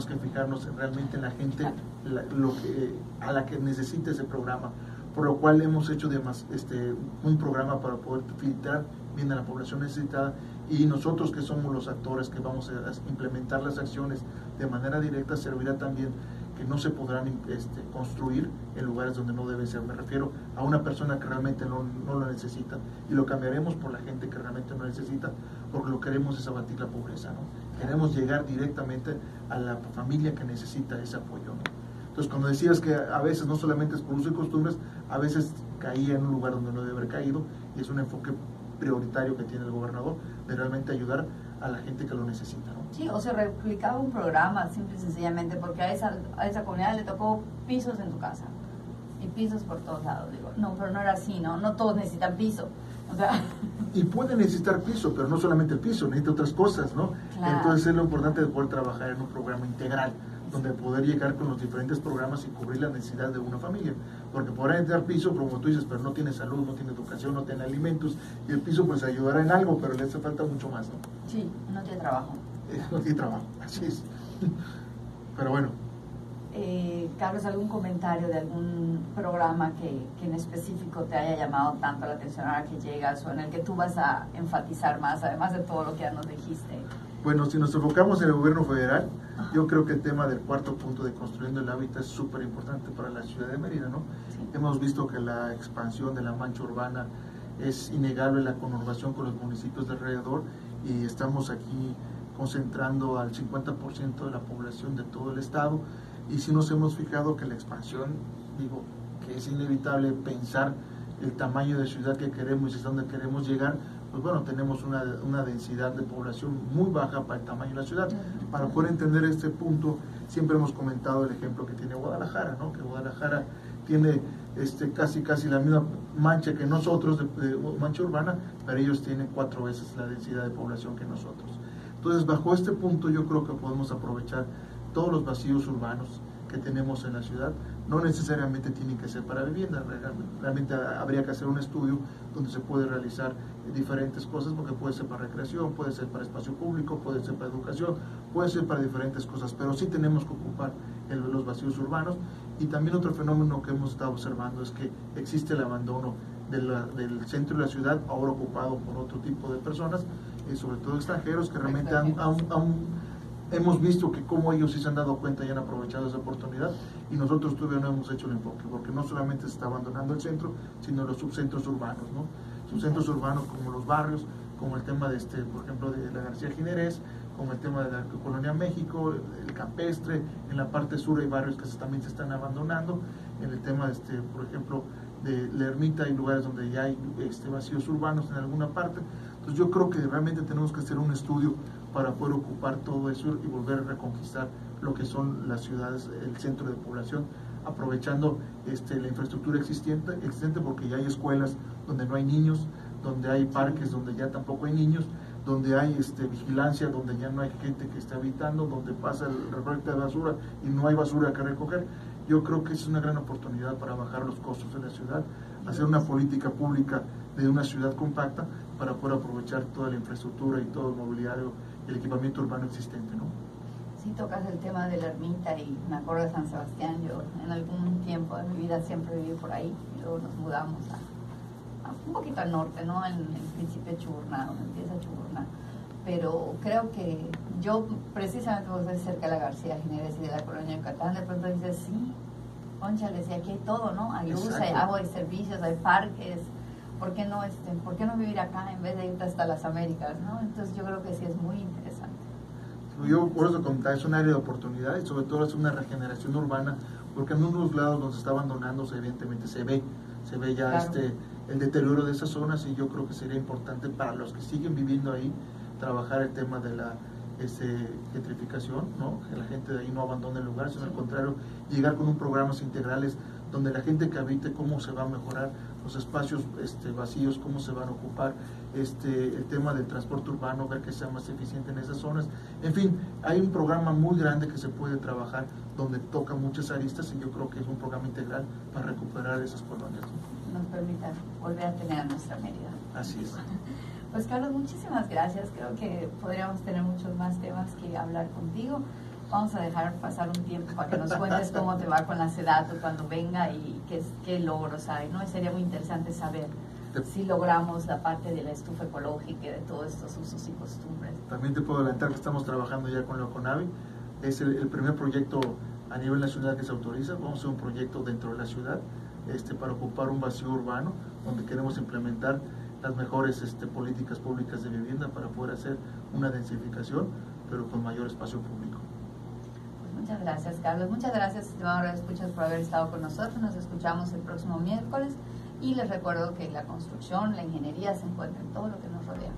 fijarnos realmente en la gente lo que, a la que necesita ese programa, por lo cual hemos hecho además este, un programa para poder filtrar bien a la población necesitada y nosotros que somos los actores que vamos a implementar las acciones de manera directa servirá también que no se podrán este, construir en lugares donde no debe ser. Me refiero a una persona que realmente no, no, lo necesita y lo cambiaremos por la gente que realmente no necesita porque lo que queremos es abatir la pobreza. ¿no? Queremos llegar directamente a la familia que necesita ese apoyo. Entonces, cuando decías que a veces no solamente es por uso y costumbres, a veces caía en un lugar donde no debe haber caído y es un enfoque prioritario que tiene el gobernador de realmente ayudar a la gente que lo necesita. ¿no? Sí, o se replicaba un programa, simple y sencillamente, porque a esa, a esa comunidad le tocó pisos en tu casa y pisos por todos lados. Digo, no, pero no era así, ¿no? No todos necesitan piso. O sea... Y puede necesitar piso, pero no solamente el piso, necesita otras cosas, ¿no? Entonces es lo importante de poder trabajar en un programa integral donde poder llegar con los diferentes programas y cubrir la necesidad de una familia. Porque podrá entrar piso, como tú dices, pero no tiene salud, no tiene educación, no tiene alimentos, y el piso pues ayudará en algo, pero le hace falta mucho más, ¿no? Sí, no tiene trabajo. Eh, no tiene trabajo, así es. Pero bueno. Eh, Carlos, ¿algún comentario de algún programa que, que, en específico te haya llamado tanto la atención ahora que llegas o en el que tú vas a enfatizar más, además de todo lo que ya nos dijiste? Bueno, si nos enfocamos en el gobierno federal, yo creo que el tema del cuarto punto de construyendo el hábitat es súper importante para la ciudad de Mérida, ¿no? Hemos visto que la expansión de la mancha urbana es innegable la conurbación con los municipios de alrededor y estamos aquí concentrando al 50% de la población de todo el estado y si nos hemos fijado que la expansión, digo, que es inevitable pensar el tamaño de ciudad que queremos y hasta dónde queremos llegar, pues bueno, tenemos una, una, densidad de población muy baja para el tamaño de la ciudad. Para poder entender este punto, siempre hemos comentado el ejemplo que tiene Guadalajara, ¿no? que Guadalajara tiene este, casi casi la misma mancha que nosotros, de, mancha urbana, pero ellos tienen cuatro veces la densidad de población que nosotros. Entonces, bajo este punto yo creo que podemos aprovechar todos los vacíos urbanos que tenemos en la ciudad no necesariamente tienen que ser para vivienda, realmente habría que hacer un estudio donde se puede realizar diferentes cosas, porque puede ser para recreación, puede ser para espacio público, puede ser para educación, puede ser para diferentes cosas, pero sí tenemos que ocupar los vacíos urbanos. Y también otro fenómeno que hemos estado observando es que existe el abandono del centro de la ciudad, ahora ocupado por otro tipo de personas, y sobre todo extranjeros, que realmente han hemos visto que como ellos sí se han dado cuenta y han aprovechado esa oportunidad y nosotros todavía no hemos hecho el enfoque, porque no solamente se está abandonando el centro, sino los subcentros urbanos, ¿no? Subcentros urbanos como los barrios, como el tema de este, por ejemplo, de la García Ginerés, como el tema de la Colonia México, el campestre, en la parte sur hay barrios que también se están abandonando, en el tema, de este, por ejemplo, de la ermita hay lugares donde ya hay este, vacíos urbanos en alguna parte. Entonces yo creo que realmente tenemos que hacer un estudio para poder ocupar todo eso y volver a reconquistar lo que son las ciudades, el centro de población, aprovechando este, la infraestructura existente, existente porque ya hay escuelas donde no hay niños, donde hay parques donde ya tampoco hay niños, donde hay este, vigilancia, donde ya no hay gente que esté habitando, donde pasa el recolecto de basura y no hay basura que recoger. Yo creo que es una gran oportunidad para bajar los costos de la ciudad, hacer una política pública de una ciudad compacta para poder aprovechar toda la infraestructura y todo el mobiliario el equipamiento urbano existente, ¿no? Sí, tocas el tema de la ermita y me acuerdo de San Sebastián. Yo en algún tiempo de mi vida siempre viví por ahí y luego nos mudamos un poquito al norte, ¿no? En el principio Chuburná, donde empieza Chuburná. Pero creo que yo, precisamente vos ves cerca de la García Jiménez y de la colonia de Yucatán, de pronto dices, sí, concha, le decía, aquí hay todo, ¿no? Hay luz, hay agua, hay servicios, hay parques ¿por qué no, este, ¿por qué no vivir acá en vez de irte hasta las Américas? ¿no? Entonces yo creo que sí es muy interesante. Yo por eso comentaba, es un área de oportunidad y sobre todo es una regeneración urbana, porque en unos lados donde se está abandonándose evidentemente se ve, se ve ya este, el deterioro de esas zonas y yo creo que sería importante para los que siguen viviendo ahí trabajar el tema de la este, gentrificación, ¿no? que la gente de ahí no abandone el lugar, sino al contrario, llegar con un programas integrales donde la gente que habite, cómo se va a mejorar los espacios este, vacíos, cómo se van a ocupar, este, el tema del transporte urbano, ver que sea más eficiente en esas zonas. En fin, hay un programa muy grande que se puede trabajar donde toca muchas aristas y yo creo que es un programa integral para recuperar esas colonias. Nos permitan volver a tener a nuestra Mérida. Así es. Pues Carlos, muchísimas gracias. Creo que podríamos tener muchos más temas que hablar contigo. Vamos a dejar pasar un tiempo para que nos cuentes cómo te va con la SEDATO cuando venga y qué, qué logros hay, ¿no? Sería muy interesante saber si logramos la parte de la estufa ecológica y de todos estos usos y costumbres. También te puedo adelantar que estamos trabajando ya con la CONAVI. Es el, primer proyecto a nivel nacional que se autoriza. Vamos a hacer un proyecto dentro de la ciudad este, para ocupar un vacío urbano donde queremos implementar las mejores este, políticas públicas de vivienda para poder hacer una densificación, pero con mayor espacio público. Muchas gracias, Carlos. Muchas gracias, estimado escuchas, por haber estado con nosotros. Nos escuchamos el próximo miércoles. Y les recuerdo que la construcción, la ingeniería se encuentra en todo lo que nos rodea.